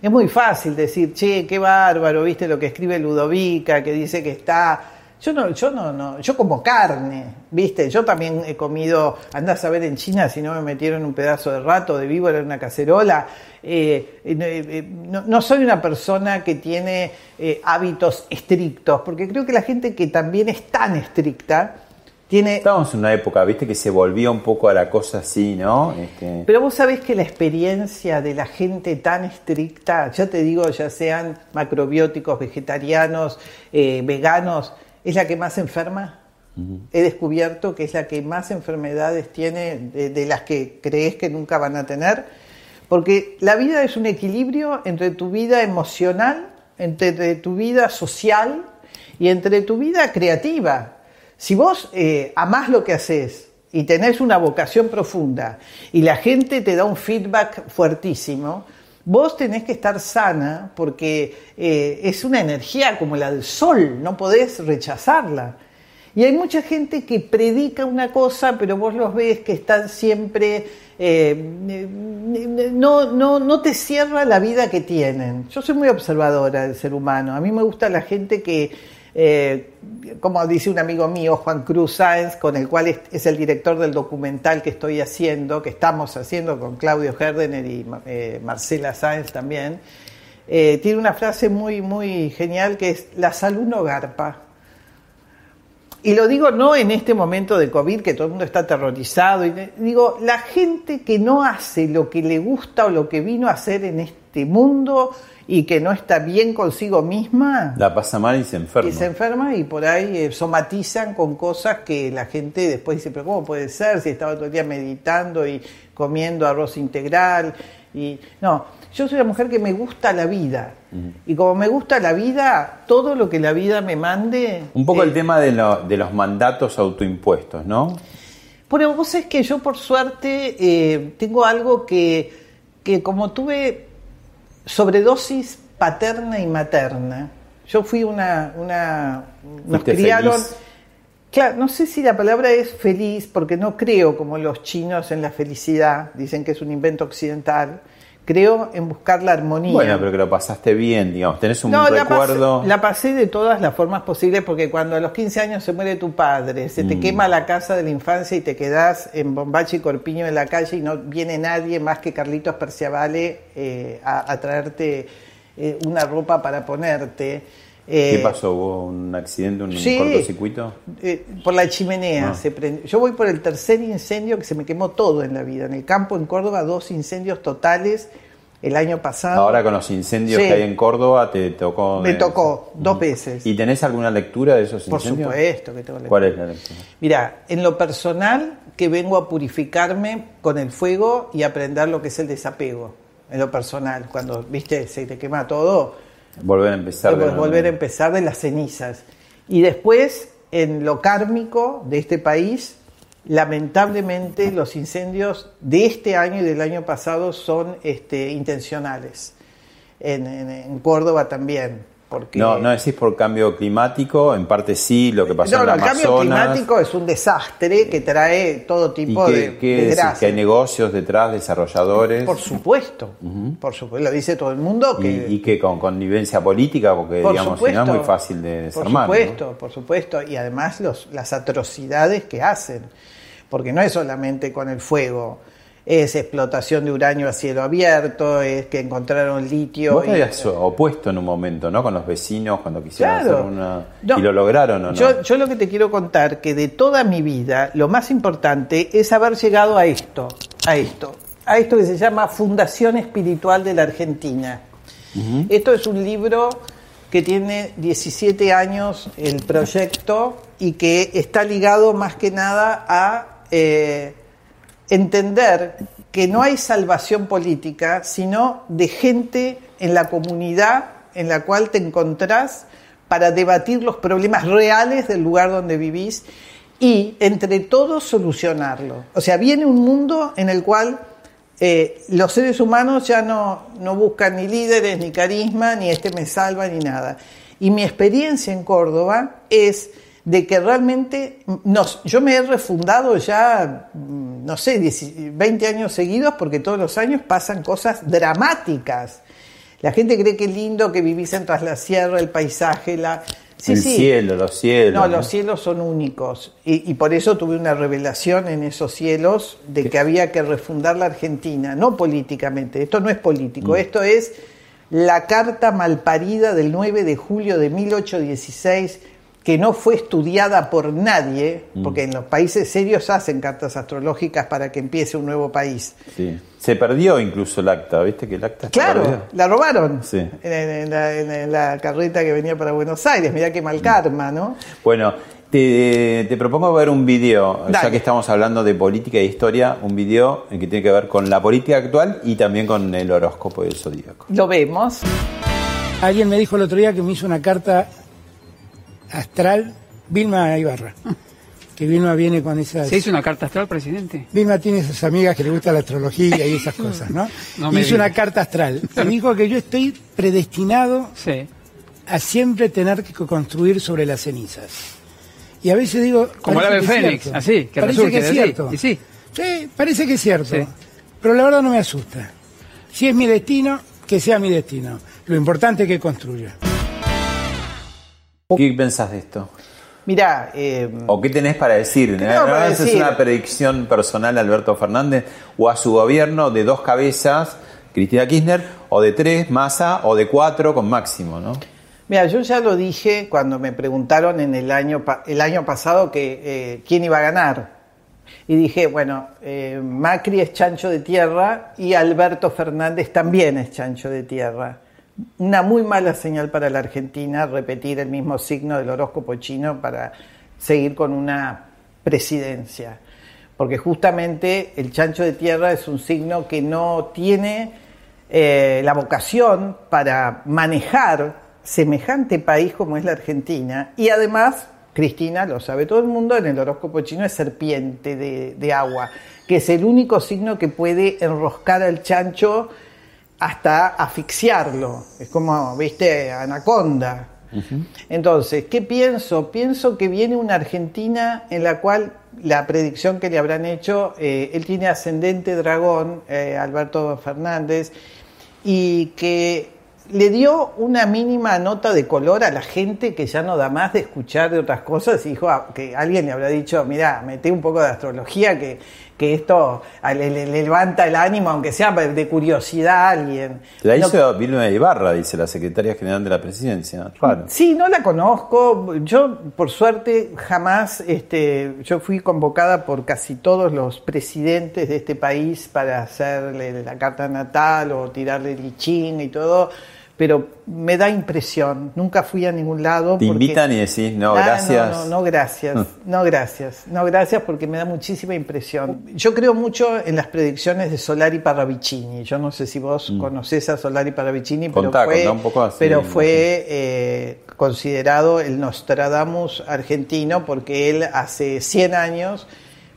es muy fácil decir, che, qué bárbaro, viste lo que escribe Ludovica, que dice que está yo no, yo no, no, yo como carne, ¿viste? Yo también he comido, andás a ver en China si no me metieron un pedazo de rato de víbora en una cacerola. Eh, eh, eh, no, soy una persona que tiene hábitos estrictos, porque creo que la gente que también es tan estricta, tiene...
Estamos en una época, viste, que se volvía un poco a la cosa así, ¿no?
Este, Pero vos sabés que la experiencia de la gente tan estricta, ya te digo, ya sean macrobióticos, vegetarianos, veganos, es la que más enferma. He descubierto que es la que más enfermedades tiene de, las que crees que nunca van a tener, porque la vida es un equilibrio entre tu vida emocional, entre tu vida social y entre tu vida creativa. Si vos eh, amás lo que haces y tenés una vocación profunda y la gente te da un feedback fuertísimo, Vos tenés que estar sana porque eh, es una energía como la del sol, no podés rechazarla. Y hay mucha gente que predica una cosa, pero vos los ves que están siempre, eh, no, no, no te cierra la vida que tienen. Yo soy muy observadora del ser humano. A mí me gusta la gente que eh, como dice un amigo mío, Juan Cruz Sáenz, con el cual es, el director del documental que estoy haciendo, que estamos haciendo con Claudio Herdener y eh, Marcela Sáenz también, eh, tiene una frase muy, muy genial que es, la salud no garpa. Y lo digo no en este momento de COVID, que todo el mundo está aterrorizado, y digo, la gente que no hace lo que le gusta o lo que vino a hacer en este mundo, y que no está bien consigo misma.
La pasa mal y se enferma.
Y se enferma y por ahí eh, somatizan con cosas que la gente después dice, pero ¿cómo puede ser si estaba todo el día meditando y comiendo arroz integral? Y no, yo soy una mujer que me gusta la vida. Y como me gusta la vida, todo lo que la vida me mande...
Un poco el eh, tema de, de, los mandatos autoimpuestos, ¿no?
Bueno, vos es que yo por suerte eh, tengo algo que, que como tuve sobredosis paterna y materna. Yo fui una, una nos criaron, claro, no sé si la palabra es feliz, porque no creo como los chinos en la felicidad, dicen que es un invento occidental, creo en buscar la armonía.
Bueno, pero que lo pasaste bien, digamos, tenés un recuerdo.
La pasé, de todas las formas posibles porque cuando a los 15 años se muere tu padre, se te mm. quema la casa de la infancia y te quedás en Bombachi y Corpiño en la calle y no viene nadie más que Carlitos Perciavale eh, a, traerte eh, una ropa para ponerte.
¿Qué eh, pasó? ¿Hubo un accidente, un cortocircuito?
por la chimenea. Ah. Se Yo voy por el tercer incendio que se me quemó todo en la vida. En el campo en Córdoba, dos incendios totales el año pasado.
Ahora con los incendios que hay en Córdoba, te tocó.
Me tocó dos veces.
¿Y tenés alguna lectura de esos incendios?
Por supuesto que tengo
lectura. ¿Cuál es la lectura?
Mira, en lo personal, que vengo a purificarme con el fuego y aprender lo que es el desapego. En lo personal, cuando, viste, se te quema todo
Volver a empezar.
De volver a empezar de las cenizas. Y después, en lo kármico de este país, lamentablemente los incendios de este año y del año pasado son este, intencionales. En, Córdoba también. Porque...
No, no decís por cambio climático, en parte sí, lo que pasó
no,
en
no,
el
el cambio
Amazonas.
climático es un desastre que trae todo
¿Y
tipo
qué,
de,
qué
de
decís? que hay negocios detrás, desarrolladores?
Por supuesto, por supuesto, lo dice todo el mundo
y,
que
y que con connivencia política, porque
Por
digamos, si no es
supuesto.
muy fácil de
Por
desarmar. ¿no?
supuesto, por supuesto. Y además los, las atrocidades que hacen. Porque no es solamente con el fuego. Es explotación de uranio a cielo abierto, es que encontraron litio.
Vos te
y-
habías opuesto en un momento, ¿no? Con los vecinos cuando quisieron
Claro.
hacer una...
No.
¿Y lo lograron o no?
Yo, yo lo que te quiero contar, que de toda mi vida, lo más importante es haber llegado a esto, a esto, a esto que se llama Fundación Espiritual de la Argentina. Esto es un libro que tiene 17 años el proyecto y que está ligado más que nada a eh, entender que no hay salvación política, sino de gente en la comunidad en la cual te encontrás para debatir los problemas reales del lugar donde vivís y entre todos solucionarlo. O sea, viene un mundo en el cual eh, los seres humanos ya no, no buscan ni líderes, ni carisma, ni este me salva, ni nada. Y mi experiencia en Córdoba es de que realmente nos, yo me he refundado ya, mm, no sé, 10 20 años seguidos porque todos los años pasan cosas dramáticas. La gente cree que es lindo que vivís en Tras la Sierra, el paisaje, la... Sí,
el
sí.
cielo, los cielos.
No, los cielos son únicos. Y, y por eso tuve una revelación en esos cielos de que había que refundar la Argentina, no políticamente. Esto no es político, esto es la carta malparida del 9 de julio de 1816 que no fue estudiada por nadie, porque en los países serios hacen cartas astrológicas para que empiece un nuevo país.
Sí. Se perdió incluso el acta, ¿viste que el acta está
Claro, la robaron
Sí.
en, en la, en la carreta que venía para Buenos Aires. Mirá qué mal karma, ¿no?
Bueno, te, te propongo ver un video, ya que estamos hablando de política e historia, un video que tiene que ver con la política actual y también con el horóscopo del zodíaco.
Lo vemos.
Alguien me dijo el otro día que me hizo una carta astral, Vilma Ibarra. Que Vilma viene con esas.
¿Se hizo una carta astral, presidente?
Vilma tiene esas amigas que le gusta la astrología y esas cosas, ¿no?
No me
hizo una carta astral. Y dijo que yo estoy predestinado
Sí.
a siempre tener que construir sobre las cenizas. Y a veces digo.
Como el ave fénix,
cierto.
así, que
parece
resurge
que es cierto.
Y sí.
Sí, parece que es cierto.
Sí.
Pero la verdad no me asusta. Si es mi destino, que sea mi destino. Lo importante es que construya.
¿Qué pensás de esto?
Mirá, eh,
¿O qué tenés para decir?
¿Qué tengo para
¿Es una predicción personal de Alberto Fernández o a su gobierno de dos cabezas, Cristina Kirchner, o de tres, Massa, o de cuatro con Máximo, ¿no?
mira, yo ya lo dije cuando me preguntaron en el año, el año pasado que eh, quién iba a ganar. Y dije, bueno, eh, Macri es chancho de tierra y Alberto Fernández también es chancho de tierra. Una muy mala señal para la Argentina repetir el mismo signo del horóscopo chino para seguir con una presidencia. Porque justamente el chancho de tierra es un signo que no tiene eh, la vocación para manejar semejante país como es la Argentina. Y además, Cristina, lo sabe todo el mundo, en el horóscopo chino es serpiente de, de agua, que es el único signo que puede enroscar al chancho hasta asfixiarlo. Es como, viste, anaconda. Entonces, ¿qué pienso? Pienso que viene una Argentina en la cual la predicción que le habrán hecho, eh, él tiene ascendente dragón, eh, Alberto Fernández, y que le dio una mínima nota de color a la gente que ya no da más de escuchar de otras cosas y dijo ah, que alguien le habrá dicho, mira, mete un poco de astrología que, que esto le, le- le levanta el ánimo, aunque sea de curiosidad a alguien.
La
No-
hizo Vilma Ibarra, dice la secretaria general de la presidencia.
Sí, no la conozco. Yo, por suerte, jamás, este, yo fui convocada por casi todos los presidentes de este país para hacerle la carta natal o tirarle el lichín y todo, pero me da impresión. Nunca fui a ningún lado.
Te
porque-
invitan y decís, no,
Ah,
gracias.
No, no, no, gracias. No, gracias. No, gracias porque me da muchísima impresión. Yo creo mucho en las predicciones de Solari Parravicini. Yo no sé si vos conocés a Solari Parravicini, pero
Mm. Contá,
fue,
contá un poco así.
pero fue eh, considerado el Nostradamus argentino porque él hace 100 años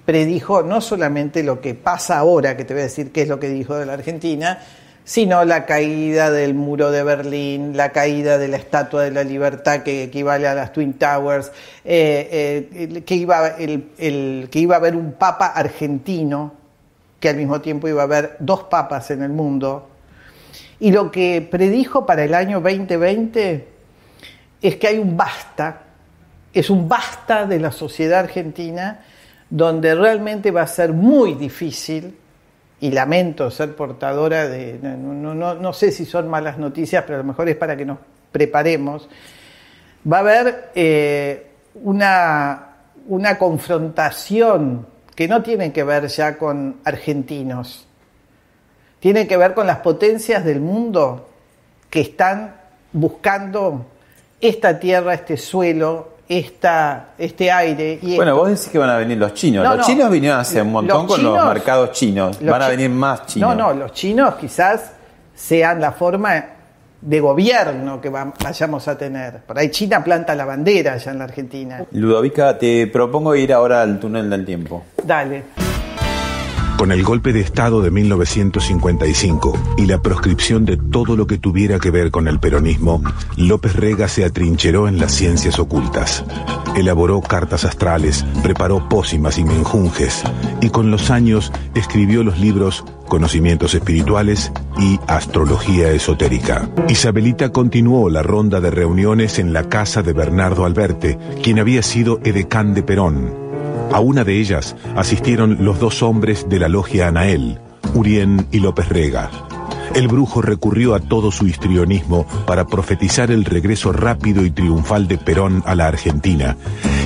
predijo no solamente lo que pasa ahora, que te voy a decir qué es lo que dijo de la Argentina, sino la caída del muro de Berlín, la caída de la Estatua de la Libertad que equivale a las Twin Towers, eh, eh, que, iba, el, que iba a haber un papa argentino, que al mismo tiempo iba a haber dos papas en el mundo. Y lo que predijo para el año 2020 es que hay un basta, es un basta de la sociedad argentina donde realmente va a ser muy difícil y lamento ser portadora de, no, no, no, sé si son malas noticias, pero a lo mejor es para que nos preparemos, va a haber eh, una, una confrontación que no tiene que ver ya con argentinos, tiene que ver con las potencias del mundo que están buscando esta tierra, este suelo, esta, este aire.
Y bueno, vos decís que van a venir los chinos. los chinos vinieron hace un montón con los mercados chinos. Van a venir más chinos.
No, no, los chinos quizás sean la forma de gobierno que vayamos a tener. Por ahí China planta la bandera allá en la Argentina.
Ludovica, te propongo ir ahora al túnel del tiempo.
Dale.
Con el golpe de Estado de 1955 y la proscripción de todo lo que tuviera que ver con el peronismo, López Rega se atrincheró en las ciencias ocultas. Elaboró cartas astrales, preparó pócimas y menjunjes, y con los años escribió los libros Conocimientos Espirituales y Astrología Esotérica. Isabelita continuó la ronda de reuniones en la casa de Bernardo Alberte, quien había sido edecán de Perón a una de ellas asistieron los dos hombres de la logia Anael, Urien y López Rega. El brujo recurrió a todo su histrionismo para profetizar el regreso rápido y triunfal de Perón a la Argentina,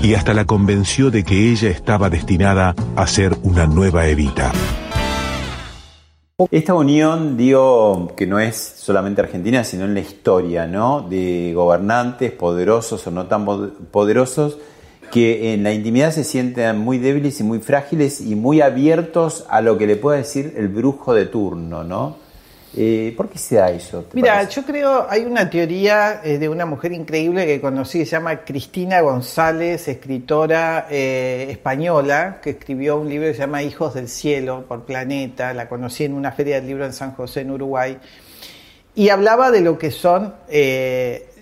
y hasta la convenció de que ella estaba destinada a ser una nueva Evita.
Esta unión, digo, que no es solamente argentina, sino en la historia, ¿no? De gobernantes poderosos o no tan poderosos, que en la intimidad se sienten muy débiles y muy frágiles y muy abiertos a lo que le pueda decir el brujo de turno, ¿no? Eh, ¿Por qué se da eso?
Mira, yo creo, hay una teoría eh, de una mujer increíble que conocí, que se llama Cristina González, escritora eh, española, que escribió un libro que se llama Hijos del Cielo por Planeta, la conocí en una feria del libro en San José, en Uruguay, y hablaba de lo que son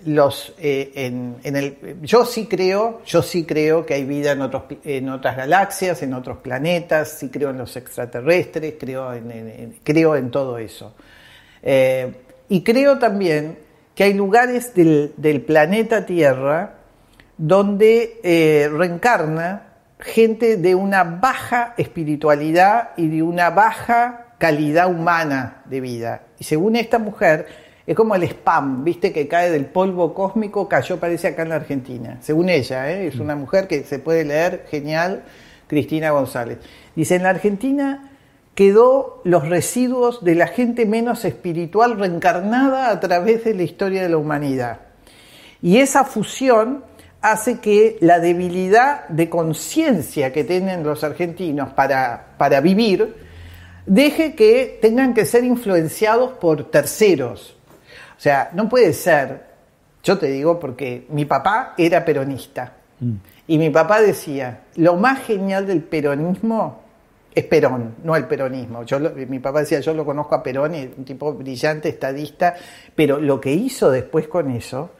los eh, en, el yo sí creo yo sí creo que hay vida en otros en otras galaxias en otros planetas sí creo en los extraterrestres creo en, creo en todo eso. Eh, y creo también que hay lugares del, planeta Tierra donde eh, reencarna gente de una baja espiritualidad y de una baja calidad humana de vida. Y según esta mujer es como el spam, viste, que cae del polvo cósmico, cayó, parece acá en la Argentina. Según ella, ¿eh? es una mujer que se puede leer, genial, Cristina González. Dice, en la Argentina quedó los residuos de la gente menos espiritual reencarnada a través de la historia de la humanidad. Y esa fusión hace que la debilidad de conciencia que tienen los argentinos para, para vivir deje que tengan que ser influenciados por terceros, sea, no puede ser, yo te digo porque mi papá era peronista mm. y mi papá decía, lo más genial del peronismo es Perón, no el peronismo. Yo mi papá decía, yo lo conozco a Perón, y un tipo brillante, estadista, pero lo que hizo después con eso,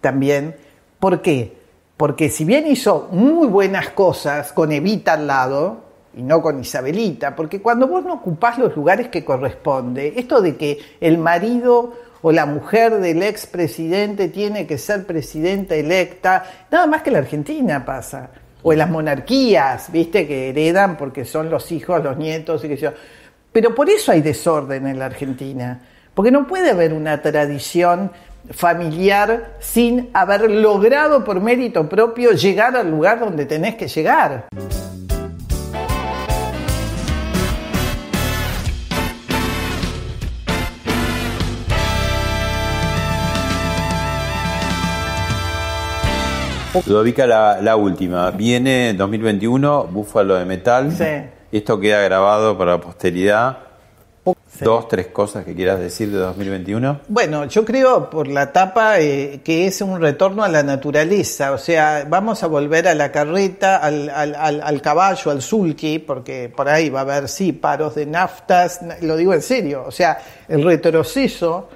también, ¿por qué? Porque si bien hizo muy buenas cosas con Evita al lado, y no con Isabelita, porque cuando vos no ocupás los lugares que corresponde, esto de que el marido o la mujer del expresidente tiene que ser presidenta electa, nada más que la Argentina pasa, o en las monarquías, viste, que heredan porque son los hijos, los nietos y que yo. Pero por eso hay desorden en la Argentina, porque no puede haber una tradición familiar sin haber logrado por mérito propio llegar al lugar donde tenés que llegar.
Ludovica, la, la última. Viene 2021, Búfalo de Metal.
Sí.
Esto queda grabado para la posteridad. Dos, tres cosas que quieras decir de 2021.
Bueno, yo creo por la etapa eh, que es un retorno a la naturaleza, o sea, vamos a volver a la carreta, al, al, al, caballo, al sulky, porque por ahí va a haber, sí, paros de naftas, lo digo en serio, o sea, el retroceso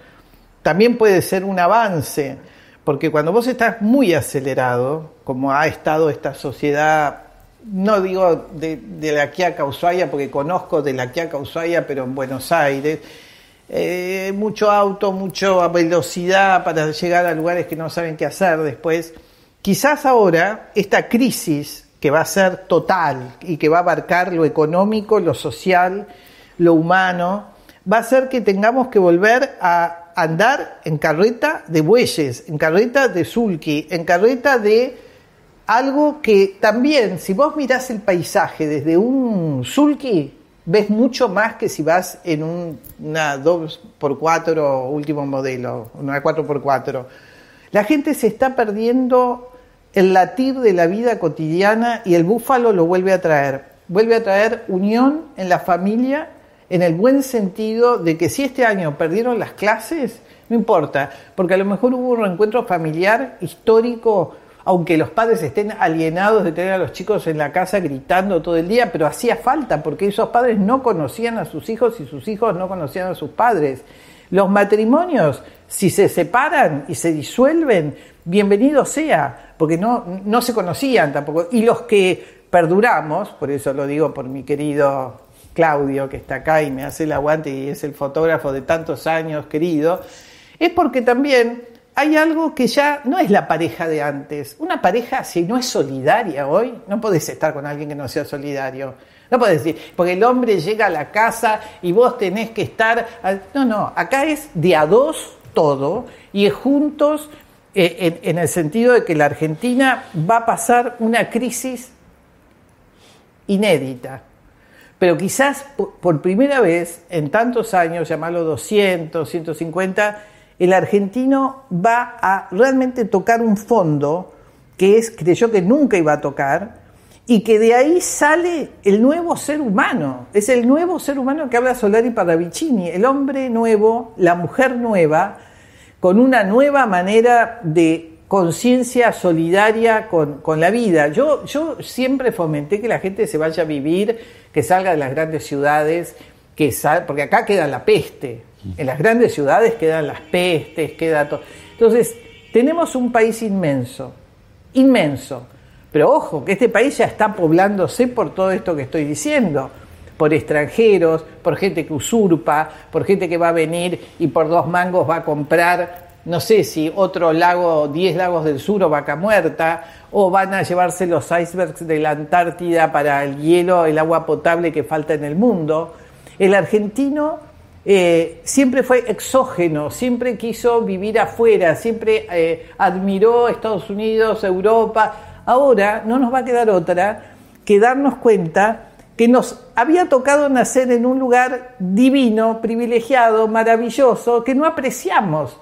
también puede ser un avance, porque cuando vos estás muy acelerado, como ha estado esta sociedad no digo de, la Quiaca Ushuaia, porque conozco de la Quiaca Ushuaia, pero en Buenos Aires, eh, mucho auto, mucha velocidad para llegar a lugares que no saben qué hacer después. Quizás ahora esta crisis que va a ser total y que va a abarcar lo económico, lo social, lo humano, va a hacer que tengamos que volver a andar en carreta de bueyes, en carreta de sulky, en carreta de algo que también, si vos mirás el paisaje desde un sulky, ves mucho más que si vas en un, una 2x4 último modelo, una 4x4. La gente se está perdiendo el latir de la vida cotidiana y el búfalo lo vuelve a traer. Vuelve a traer unión en la familia en el buen sentido de que si este año perdieron las clases, no importa, porque a lo mejor hubo un reencuentro familiar histórico aunque los padres estén alienados de tener a los chicos en la casa gritando todo el día, pero hacía falta porque esos padres no conocían a sus hijos y sus hijos no conocían a sus padres. Los matrimonios, si se separan y se disuelven, bienvenido sea, porque no, no se conocían tampoco. Y los que perduramos, por eso lo digo por mi querido Claudio, que está acá y me hace el aguante y es el fotógrafo de tantos años, querido, es porque también hay algo que ya no es la pareja de antes. Una pareja, si no es solidaria hoy, no podés estar con alguien que no sea solidario. No podés decir, porque el hombre llega a la casa y vos tenés que estar. No, no, acá es de a dos todo y es juntos eh, en, el sentido de que la Argentina va a pasar una crisis inédita. Pero quizás por primera vez en tantos años, llamarlo 200, 150, el argentino va a realmente tocar un fondo que es, creyó que nunca iba a tocar, y que de ahí sale el nuevo ser humano. Es el nuevo ser humano que habla Solari Paravicini, el hombre nuevo, la mujer nueva, con una nueva manera de conciencia solidaria con, la vida. Yo, yo siempre fomenté que la gente se vaya a vivir, que salga de las grandes ciudades, que porque acá queda la peste, en las grandes ciudades quedan las pestes, queda todo. Entonces, tenemos un país inmenso, inmenso. Pero ojo, que este país ya está poblándose por todo esto que estoy diciendo, por extranjeros, por gente que usurpa, por gente que va a venir y por dos mangos va a comprar, no sé si otro lago, 10 lagos del sur o vaca muerta, o van a llevarse los icebergs de la Antártida para el hielo, el agua potable que falta en el mundo. El argentino eh, siempre fue exógeno, siempre quiso vivir afuera, siempre eh, admiró Estados Unidos, Europa. Ahora no nos va a quedar otra que darnos cuenta que nos había tocado nacer en un lugar divino, privilegiado, maravilloso, que no apreciamos.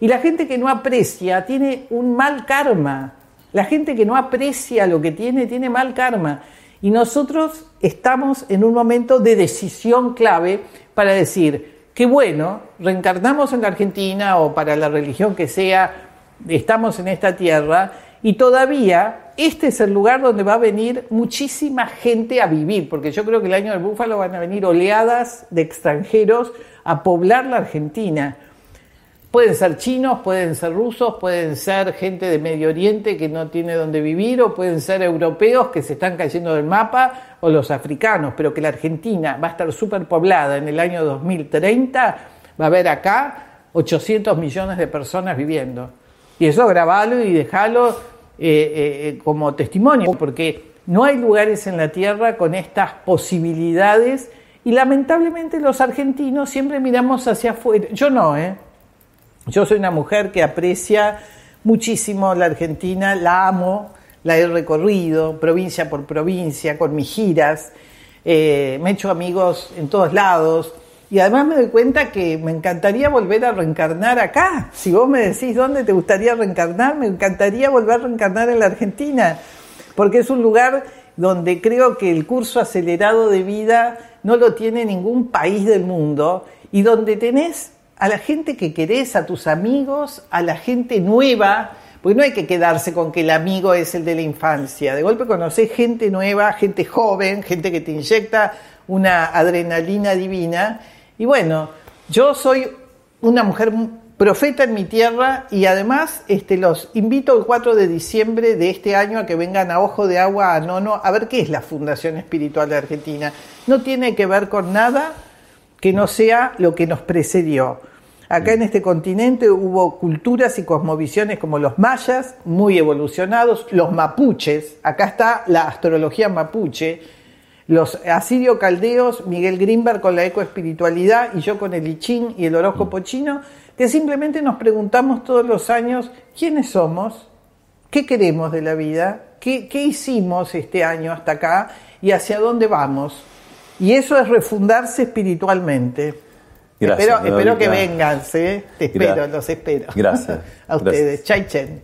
Y la gente que no aprecia tiene un mal karma. La gente que no aprecia lo que tiene tiene mal karma. Y nosotros estamos en un momento de decisión clave para decir, qué bueno, reencarnamos en la Argentina o para la religión que sea, estamos en esta tierra y todavía este es el lugar donde va a venir muchísima gente a vivir, porque yo creo que el año del búfalo van a venir oleadas de extranjeros a poblar la Argentina. Pueden ser chinos, pueden ser rusos, pueden ser gente de Medio Oriente que no tiene dónde vivir, o pueden ser europeos que se están cayendo del mapa, o los africanos, pero que la Argentina va a estar superpoblada en el año 2030, va a haber acá 800 millones de personas viviendo. Y eso grabalo y dejalo eh, eh, como testimonio, porque no hay lugares en la Tierra con estas posibilidades y lamentablemente los argentinos siempre miramos hacia afuera. Yo no, ¿eh? Yo soy una mujer que aprecia muchísimo la Argentina, la amo, la he recorrido provincia por provincia con mis giras, eh, me he hecho amigos en todos lados y además me doy cuenta que me encantaría volver a reencarnar acá. Si vos me decís dónde te gustaría reencarnar, me encantaría volver a reencarnar en la Argentina, porque es un lugar donde creo que el curso acelerado de vida no lo tiene ningún país del mundo y donde tenés a la gente que querés, a tus amigos, a la gente nueva, porque no hay que quedarse con que el amigo es el de la infancia. De golpe conocés gente nueva, gente joven, gente que te inyecta una adrenalina divina. Y bueno, yo soy una mujer profeta en mi tierra y además este, los invito el 4 de diciembre de este año a que vengan a Ojo de Agua, a Nono, a ver qué es la Fundación Espiritual de Argentina. No tiene que ver con nada que no sea lo que nos precedió. Acá en este continente hubo culturas y cosmovisiones como los mayas, muy evolucionados, los mapuches, acá está la astrología mapuche, los asirio caldeos, Miguel Grimberg con la ecoespiritualidad y yo con el I y el horóscopo chino, que simplemente nos preguntamos todos los años quiénes somos, qué queremos de la vida, qué, hicimos este año hasta acá y hacia dónde vamos. Y eso es refundarse espiritualmente. Gracias, espero, que vengan, ¿sí? te espero, los espero.
Gracias. (laughs)
A ustedes. Chai Chen.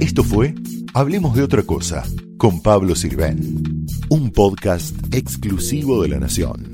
Esto fue Hablemos de otra cosa con Pablo Sirven, un podcast exclusivo de La Nación.